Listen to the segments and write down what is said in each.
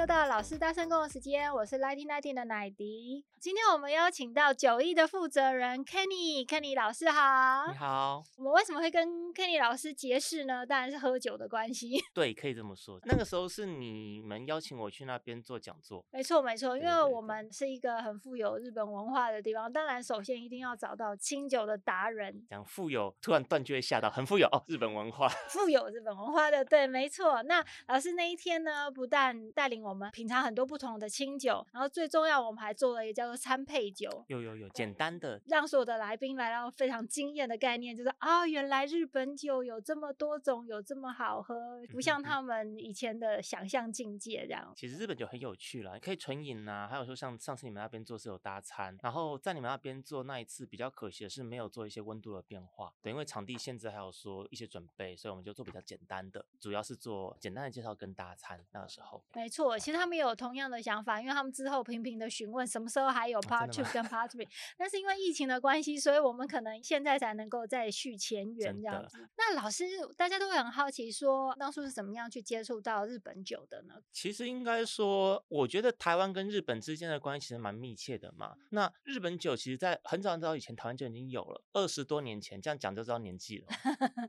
又到老师大声公的时间，我是 Lightning Nineteen 的奶迪。今天我们邀请到九艺的负责人 Kenny，Kenny 老师好。你好。我们为什么会跟 Kenny 老师结识呢？当然是喝酒的关系。对，可以这么说。那个时候是你们邀请我去那边做讲座。没错，没错，因为我们是一个很富有日本文化的地方。当然，首先一定要找到清酒的达人。讲富有，突然断句会吓到，很富有哦，日本文化。富有日本文化的，对，没错。那老师那一天呢，不但带领我们品尝很多不同的清酒，然后最重要，我们还做了一个叫做餐配酒。有有有，简单的，让所有的来宾来到非常惊艳的概念，就是啊、哦，原来日本酒有这么多种，有这么好喝，不像他们以前的想象境界这样。其实日本酒很有趣啦，可以纯饮呐，还有说像上次你们那边做是有搭餐，然后在你们那边做那一次比较可惜的是没有做一些温度的变化，对，因为场地限制还有说一些准备，所以我们就做比较简单的，主要是做简单的介绍跟搭餐。那个时候，没错，其实他们也有同样的想法，因为他们之后频频的询问什么时候还有 Part Two 跟 Part Three。但是因为疫情的关系，所以我们可能现在才能够再续前缘这样子。那老师，大家都会很好奇说，当初是怎么样去接触到日本酒的呢？其实应该说，我觉得台湾跟日本之间的关系其实蛮密切的嘛。那日本酒其实，在很早很早以前，台湾就已经有了，二十多年前，这样讲就知道年纪了。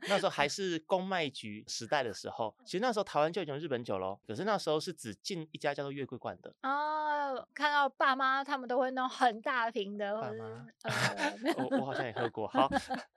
那时候还 是公卖局时代的时候，其实那时候台湾就已经有日本酒喽。可是那时候是只进一家叫做月桂冠的。哦，看到爸妈他们都会弄很大瓶的。爸妈，我我好像也喝过。好，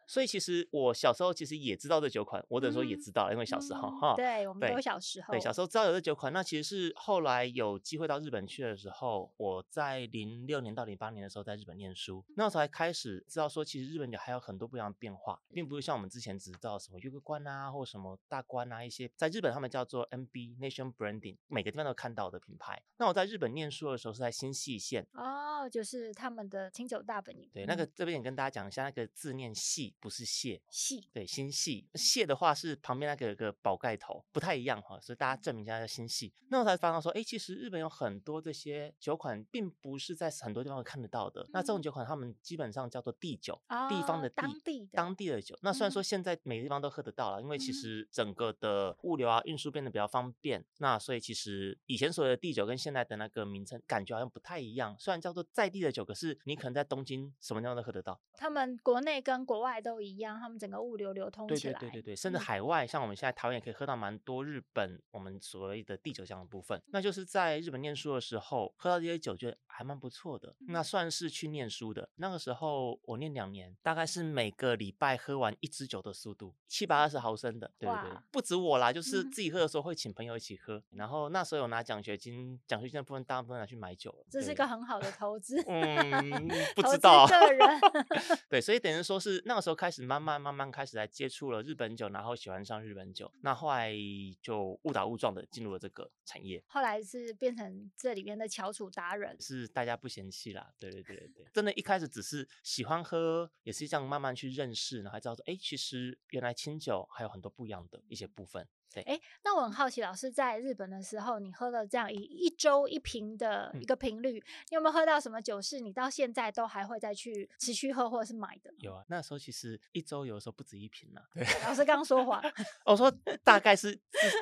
所以其实我小时候其实也知道这酒款，我等于说也知道，因为小时候哈、嗯，对，我们都小时候，对，小时候知道有这酒款。那其实是后来有机会到日本去的时候，我在零六年到零八年的时候在日本念书，那时候才开始知道说，其实日本酒还有很多不一样的变化，并不是像我们之前只知道什么月桂冠啊，或什么大关啊一些，在日本他们叫做 NB Nation Branding，每个地方都看到的品牌。那我在日本念书的时候是在新潟县哦，就是他们的清酒大本营。对，那个这边也跟大家讲一下，那个字念细，不是蟹。细，对，新潟。蟹的话是旁边那个有个宝盖头，不太一样哈，所以大家证明一下叫新潟。那我才发现说，哎，其实日本有很多这些酒款，并不是在很多地方看得到的。嗯、那这种酒款，他们基本上叫做地酒，哦、地方的地，当地的当地的酒。那虽然说现在每个地方都喝得到了，嗯、因为其实整个的物流啊、运输变得比较方便。那所以其实以前所谓的地酒跟现在的那个名称感觉好像不太一样。虽然叫做在地的酒，可是你可能在东京什么地方都喝得到。他们国内跟国外都一样，他们整个物流流通起来。对对对对对，甚至海外，嗯、像我们现在台湾也可以喝到蛮多日本我们所谓的地酒这样的部分。那就是在日本念书的时候喝到这些酒，觉得还蛮不错的。那算是去念书的那个时候，我念两年，大概是每个礼拜喝完一支酒的速度，七百二十毫升的。对对对，不止我啦，就是自己喝的时候会请朋友一起喝。嗯、然后那时候有拿奖学金，奖学金的部分大部分拿去买酒了。这是一个很好的投资。嗯，不知道。个人。对，所以等于说是那个时候开始慢慢慢慢开始来接触了日本酒，然后喜欢上日本酒。那后来就误打误撞的进入了这个产业。后来是变成这里面的翘楚达人，是大家不嫌弃啦。对对对对，真的，一开始只是喜欢喝，也是这样慢慢去认识，然后还知道说，哎，其实原来清酒还有很多不一样的一些部分。对，哎，那我很好奇，老师在日本的时候，你喝了这样一一周一瓶的一个频率，嗯、你有没有喝到什么酒是你到现在都还会再去持续喝或者是买的？有啊，那时候其实一周有的时候不止一瓶呢、啊。对，老师刚刚说谎，我说大概是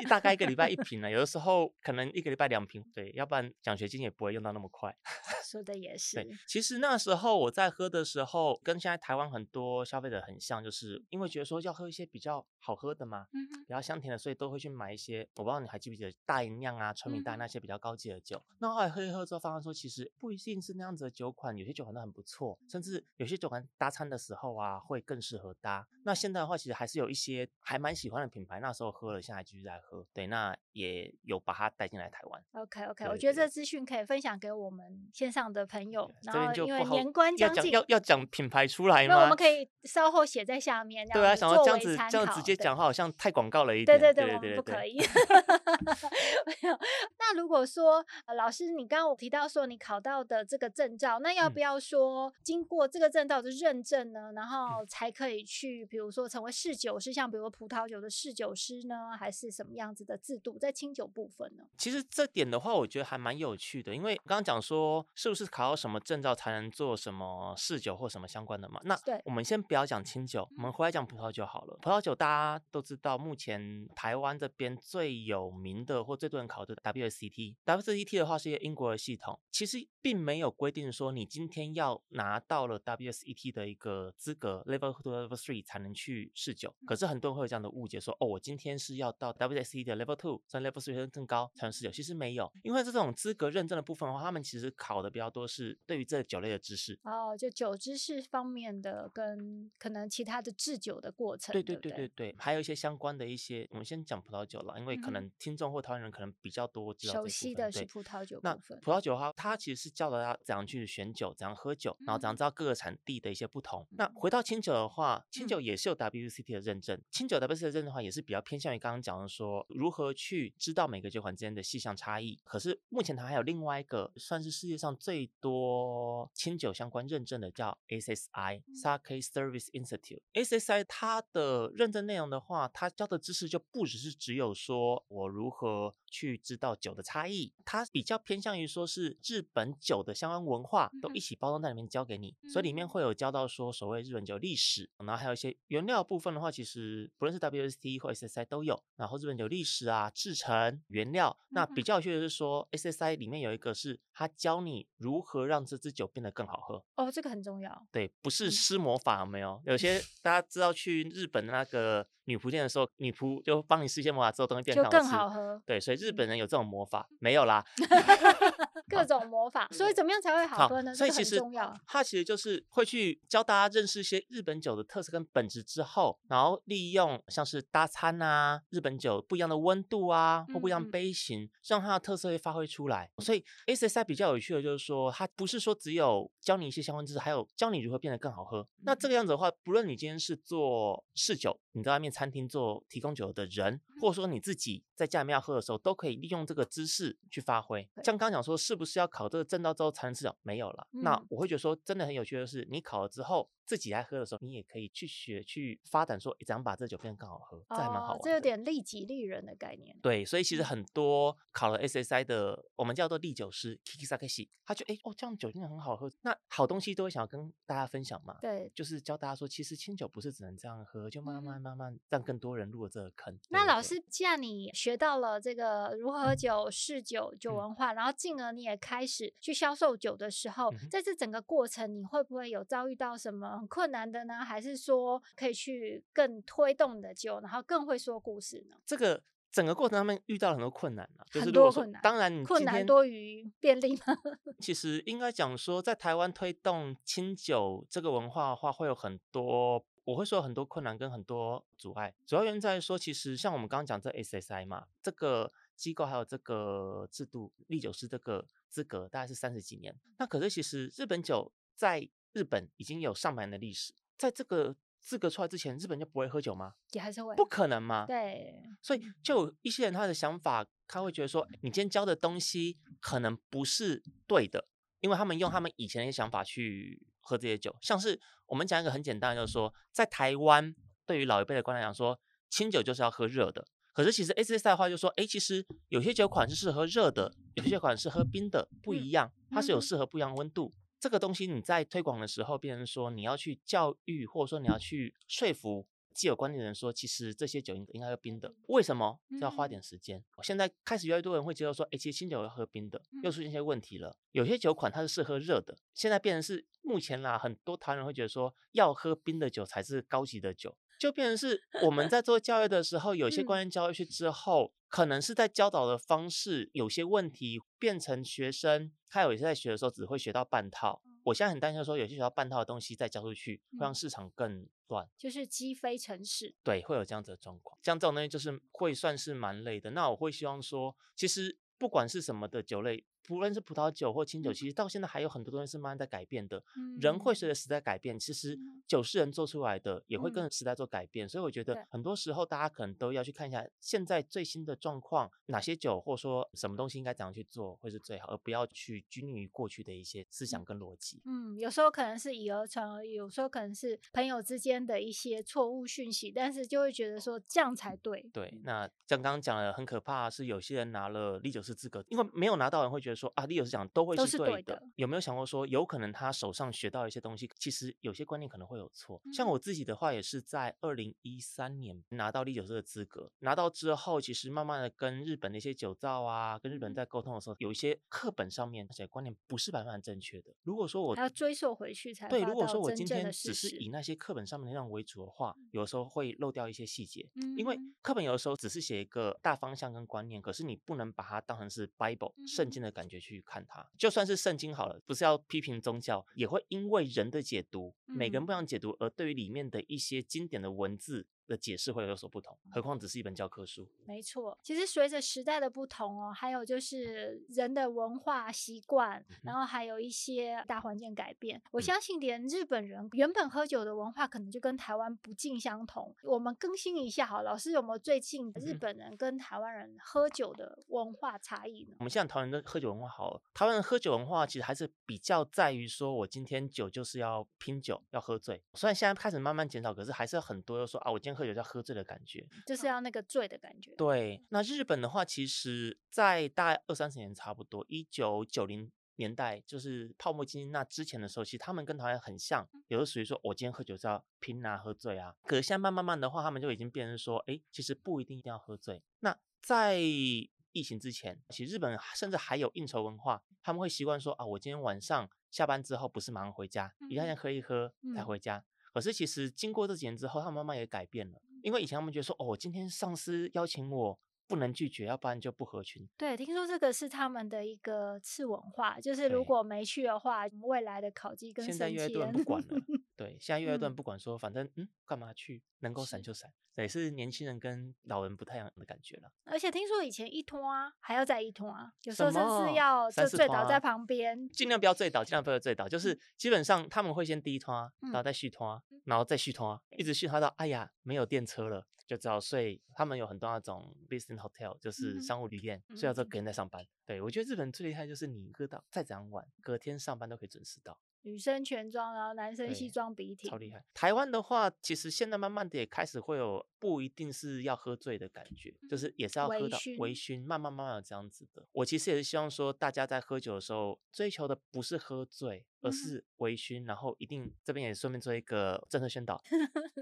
大概一个礼拜一瓶呢，有的时候可能一个礼拜两瓶。对，要不然奖学金也不会用到那么快。说的也是。对，其实那时候我在喝的时候，跟现在台湾很多消费者很像，就是因为觉得说要喝一些比较好喝的嘛，嗯，比较香甜的，所以都会去买一些。我不知道你还记不记得大吟酿啊、纯米大那些比较高级的酒。嗯、那后来喝一喝之后，发现说其实不一定是那样子的酒款，有些酒款都很不错，甚至有些酒款搭餐的时候啊会更适合搭。那现在的话，其实还是有一些还蛮喜欢的品牌，那时候喝了，现在继续在喝。对，那也有把它带进来台湾。OK OK，我觉得这资讯可以分享给我们线上的朋友。然后因为年关将近，要要要讲品牌出来吗？那我们可以稍后写在下面。对啊，想要这样子这样直接讲话，好像太广告了一点。对对对，对对对，不可以。没有。那如果说、呃、老师，你刚刚我提到说你考到的这个证照，那要不要说经过这个证照的认证呢？嗯、然后才可以去，比如说成为侍酒师，像比如葡萄酒的侍酒师呢，还是什么样子的制度在清酒部分呢？其实这点的话，我觉得还蛮有趣的，因为刚刚讲说是不是考到什么证照才能做什么侍酒或什么相关的嘛？那对，我们先不要讲清酒，我们回来讲葡萄酒好了。葡萄酒大家都知道，目前台湾这边最有名的或最多人考的 WSET，WSET 的话是一个英国的系统，其实并没有规定说你今天要拿到了 WSET 的一个资格 Level Two、Level Three 才能去试酒。可是很多人会有这样的误解，说哦，我今天是要到 WSET 的 Level Two，甚至 Level Three 更高才能试酒。其实没有，因为这种资格认证的部分的话，他们其实考的比较多是对于这酒类的知识哦，就酒知识方面的跟可能其他的制酒的过程。对对对对对，还有一些相关的一些，我们先讲葡萄酒了，因为可能听众或台湾人可能比较多知道熟悉的是葡萄酒。那葡萄酒的话，它其实是教大家怎样去选酒，怎样喝酒，然后怎样知道各个产地的一些不同。嗯、那回到清酒的话，清酒也是有 WSET 的认证，嗯、清酒 WSET 的认证的话，也是比较偏向于刚刚讲的说如何去知道每个酒款之间的细项差异。可是目前它还有另外一个算是世界上最多清酒相关认证的叫 SSI，Sake Service Institute。SSI 它的认证内容的话，它教的知识就不只是只有说我如何去知道酒的差异，它比较偏向于说是日本酒的相关文化都一起包装在里面教给你，所以里面会有教到说所谓日本酒历史，然后还有一些原料部分的话，其实不论是 WSET 或 SSI 都有，然后日本酒历史啊、制成、原料，那比较有趣的是说 SSI 里面有一个是它教你如何让这支酒变得更好喝哦，这个很重要，对，不是施魔法有没有？有些 大家知道去日本的那个女仆店的时候，女仆就帮你施一些魔法之后，东西变更好吃，就更好喝，对，所以日本人有这种魔法没有啦？各种魔法，所以怎么样才会好喝呢？所以其实它其实就是会去教大家认识一些日本酒的特色跟本质之后，然后利用像是搭餐啊，日本酒不一样的温度啊，或不一样杯型，让它的特色会发挥出来。所以 SSI 比较有趣的就是说，它不是说只有教你一些相关知识，还有教你如何变得更好喝。那这个样子的话，不论你今天是做试酒，你在外面餐厅做提供酒的人，或者说你自己在家里面要喝的时候，都可以利用这个知识去发挥。像刚刚讲说，是不是要考这个证照之后才能吃酒？没有了。那我会觉得说，真的很有趣的是，你考了之后。自己来喝的时候，你也可以去学去发展，说怎样把这酒变得更好喝，这还蛮好玩。这有点利己利人的概念。对，所以其实很多考了 SSI 的，我们叫做利酒师 Kikisake，他觉得哎哦，这样酒真的很好喝，那好东西都会想要跟大家分享嘛。对，就是教大家说，其实清酒不是只能这样喝，就慢慢慢慢让更多人入了这个坑。那老师，既然你学到了这个如何喝酒、试酒、酒文化，然后进而你也开始去销售酒的时候，在这整个过程，你会不会有遭遇到什么很困难的呢？还是说可以去更推动的酒，然后更会说故事呢？这个整个过程他们遇到了很多困难啊，很多困难。当然，困难多于便利吗？其实应该讲说，在台湾推动清酒这个文化的话，会有很多，我会说很多困难跟很多阻碍。主要原因在于说，其实像我们刚刚讲这 SSI 嘛，这个机构还有这个制度，唎酒师这个资格大概是三十几年。那可是其实日本酒在日本已经有上百年的历史，在这个资格出来之前，日本就不会喝酒吗？也还是会，不可能吗？对，所以就有一些人他的想法，他会觉得说，你今天教的东西可能不是对的，因为他们用他们以前的一些想法去喝这些酒，像是我们讲一个很简单，就是说，在台湾对于老一辈的观念来讲说，清酒就是要喝热的，可是其实 SSI 的话就说，哎，其实有些酒款是适合热的，有些款是喝冰的，不一样，它是有适合不一样的温度。这个东西你在推广的时候，变成说你要去教育，或者说你要去说服既有观念的人说，其实这些酒应应该喝冰的。为什么？这要花点时间。我现在开始越来越多人会接受说，哎，其实清酒要喝冰的，又出现一些问题了。有些酒款它是适合热的，现在变成是目前啦，很多台湾人会觉得说，要喝冰的酒才是高级的酒。就变成是我们在做教育的时候，有些观念教育去之后，可能是在教导的方式有些问题，变成学生他有些在学的时候只会学到半套。我现在很担心说，有些学校半套的东西再交出去，会让市场更乱，就是鸡飞城市。对，会有这样子的状况。像这种东西就是会算是蛮累的。那我会希望说，其实不管是什么的酒类，不论是葡萄酒或清酒，其实到现在还有很多东西是慢慢在改变的。嗯、人会随着时代改变，其实酒是人做出来的，也会跟着时代做改变。嗯、所以我觉得很多时候大家可能都要去看一下现在最新的状况，哪些酒或者说什么东西应该怎样去做会是最好，而不要去拘泥于过去的一些思想跟逻辑。嗯，有时候可能是以讹传讹，有时候可能是朋友之间的一些错误讯息，但是就会觉得说这样才对。对，那像刚刚讲的很可怕是有些人拿了唎酒师资格，因为没有拿到人会觉得说啊，唎酒师讲都会是对的。有没有想过说，有可能他手上学到一些东西，其实有些观念可能会有错。嗯、像我自己的话，也是在二零一三年拿到唎酒师的资格，拿到之后，其实慢慢的跟日本的一些酒造啊，跟日本在沟通的时候，有一些课本上面那些观念不是百分百正确的。如果说我要追溯回去才对，如果说我今天只是以那些课本上面的内容为主的话，有时候会漏掉一些细节，嗯、因为课本有的时候只是写一个大方向跟观念，可是你不能把它当成是 Bible 圣经的感觉去看它，就算是圣经好了，不是要批评宗教，也会因为人的解读，每个人不一样解读，而对于里面的一些经典的文字。的解释会有所不同，何况只是一本教科书。没错，其实随着时代的不同哦，还有就是人的文化习惯，嗯、然后还有一些大环境改变。我相信连日本人原本喝酒的文化可能就跟台湾不尽相同。我们更新一下好，老师有没有最近日本人跟台湾人喝酒的文化差异呢？我们现在台湾人的喝酒文化好，台湾人喝酒文化其实还是比较在于说，我今天酒就是要拼酒，要喝醉。虽然现在开始慢慢减少，可是还是很多又说啊，我今天。喝酒叫喝醉的感觉，就是要那个醉的感觉。对，那日本的话，其实，在大概二三十年差不多，一九九零年代，就是泡沫经济那之前的时候，其实他们跟台湾很像，有的属于说我今天喝酒是要拼啊，喝醉啊。可是现在慢慢慢的话，他们就已经变成说，哎，其实不一定一定要喝醉。那在疫情之前，其实日本甚至还有应酬文化，他们会习惯说啊，我今天晚上下班之后不是马上回家，一定要先喝一喝才回家。嗯可是其实经过这几年之后，他们慢慢也改变了。因为以前他们觉得说，哦，今天上司邀请我，不能拒绝，要不然就不合群。对，听说这个是他们的一个次文化，就是如果没去的话，对未来的考绩跟现在越多人不管了。对，现在越来越多人不管说，反正嗯，干嘛去？能够闪就闪。也是，是年轻人跟老人不太一样的感觉了。而且听说以前一拖啊，还要再一拖啊，有时候甚至要就醉倒在旁边，尽量不要醉倒，尽量不要醉倒。就是基本上他们会先第一拖，然后再续拖，然后再续拖，一直续拖到哎呀没有电车了。就只好睡，他们有很多那种 business hotel，就是商务旅店，嗯、睡到之后隔天再上班。对，我觉得日本最厉害就是你喝到再怎样晚，隔天上班都可以准时到。女生全装，然后男生西装笔挺，超厉害。台湾的话，其实现在慢慢的也开始会有不一定是要喝醉的感觉，就是也是要喝到微醺，慢慢慢慢有这样子的。我其实也是希望说，大家在喝酒的时候追求的不是喝醉，而是微醺，然后一定这边也顺便做一个政策宣导：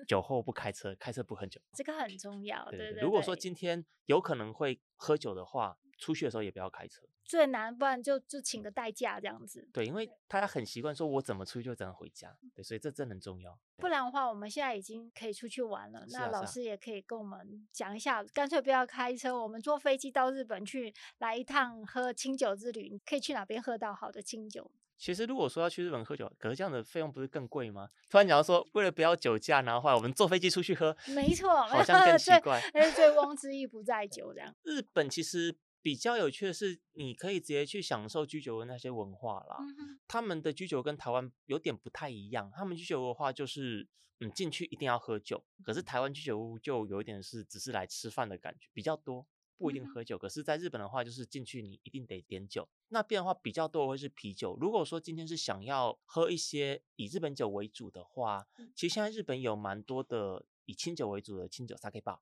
酒后不开车，开车不喝酒。这个很重要。对对对。如果说今天有可能会喝酒的话，出去的时候也不要开车。最难，不然就就请个代驾这样子。对，因为大家很习惯说，我怎么出去就怎么回家。对，所以这真的很重要。不然的话，我们现在已经可以出去玩了。那老师也可以跟我们讲一下，干脆不要开车，我们坐飞机到日本去来一趟喝清酒之旅。可以去哪边喝到好的清酒？其实如果说要去日本喝酒，可是这样的费用不是更贵吗？突然讲到说，为了不要酒驾，然后话我们坐飞机出去喝，没错，好 像更奇怪。但是醉翁之意不在酒，这样。日本其实。比较有趣的是，你可以直接去享受居酒屋那些文化啦。嗯、他们的居酒屋跟台湾有点不太一样。他们居酒屋的话，就是嗯进去一定要喝酒。可是台湾居酒屋就有一点是只是来吃饭的感觉比较多，不一定喝酒。嗯、可是在日本的话，就是进去你一定得点酒。那边的话比较多会是啤酒。如果说今天是想要喝一些以日本酒为主的话，其实现在日本有蛮多的以清酒为主的清酒 Sake Bar。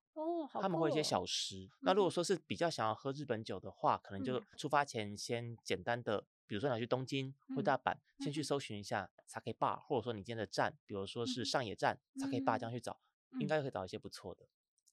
他们会有一些小食。嗯、那如果说是比较想要喝日本酒的话，可能就出发前先简单的，比如说你去东京或大阪，嗯、先去搜寻一下 Sake Bar，或者说你今天的站，比如说是上野站 Sake Bar，这样去找，嗯、应该可以找一些不错的。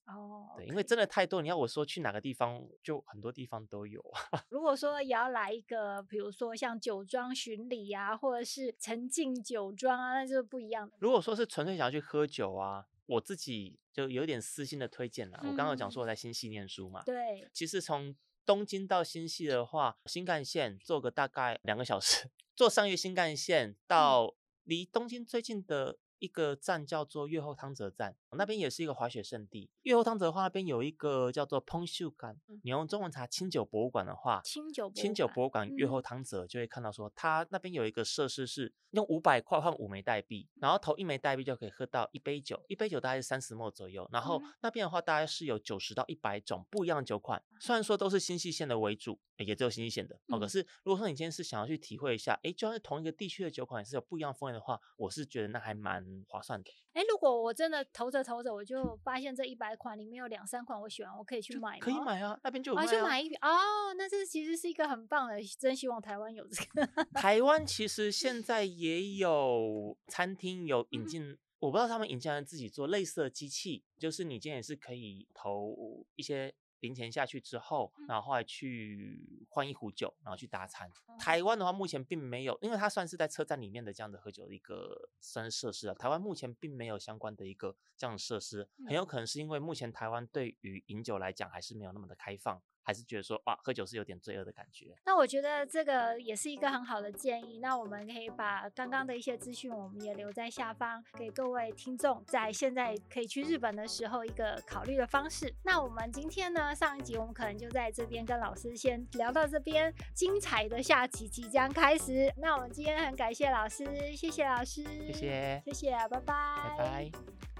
哦，对，因为真的太多，你要我说去哪个地方，就很多地方都有。如果说也要来一个，比如说像酒庄巡礼啊，或者是沉浸酒庄啊，那就不一样。如果说是纯粹想要去喝酒啊。我自己就有点私心的推荐了。嗯、我刚刚讲说我在新系念书嘛，对，其实从东京到新系的话，新干线坐个大概两个小时，坐上越新干线到离东京最近的一个站叫做越后汤泽站，那边也是一个滑雪胜地。越后汤泽的话，那边有一个叫做蓬秀馆。你用中文查清酒博物馆的话，清酒清酒博物馆越后汤泽就会看到说，它那边有一个设施是用五百块换五枚代币，然后投一枚代币就可以喝到一杯酒，一杯酒大概是三十 ml 左右。然后那边的话，大概是有九十到一百种不一样的酒款，虽然说都是新潟县的为主，也只有新潟县的哦。可是如果说你今天是想要去体会一下，哎，就算是同一个地区的酒款也是有不一样风味的话，我是觉得那还蛮划算的。哎，如果我真的投着投着，我就发现这一百款里面有两三款我喜欢，我可以去买吗？可以买啊，那边就有卖啊。哦，就买一瓶哦，那这其实是一个很棒的，真希望台湾有这个。台湾其实现在也有餐厅有引进，嗯、我不知道他们引进来自己做类似的机器，就是你今天也是可以投一些。零钱下去之后，然后后来去换一壶酒，然后去搭餐。台湾的话，目前并没有，因为它算是在车站里面的这样的喝酒的一个算设施啊。台湾目前并没有相关的一个这样的设施，很有可能是因为目前台湾对于饮酒来讲还是没有那么的开放。还是觉得说，哇，喝酒是有点罪恶的感觉。那我觉得这个也是一个很好的建议。那我们可以把刚刚的一些资讯，我们也留在下方，给各位听众在现在可以去日本的时候一个考虑的方式。那我们今天呢，上一集我们可能就在这边跟老师先聊到这边，精彩的下集即将开始。那我们今天很感谢老师，谢谢老师，谢谢，谢谢，拜拜，拜拜。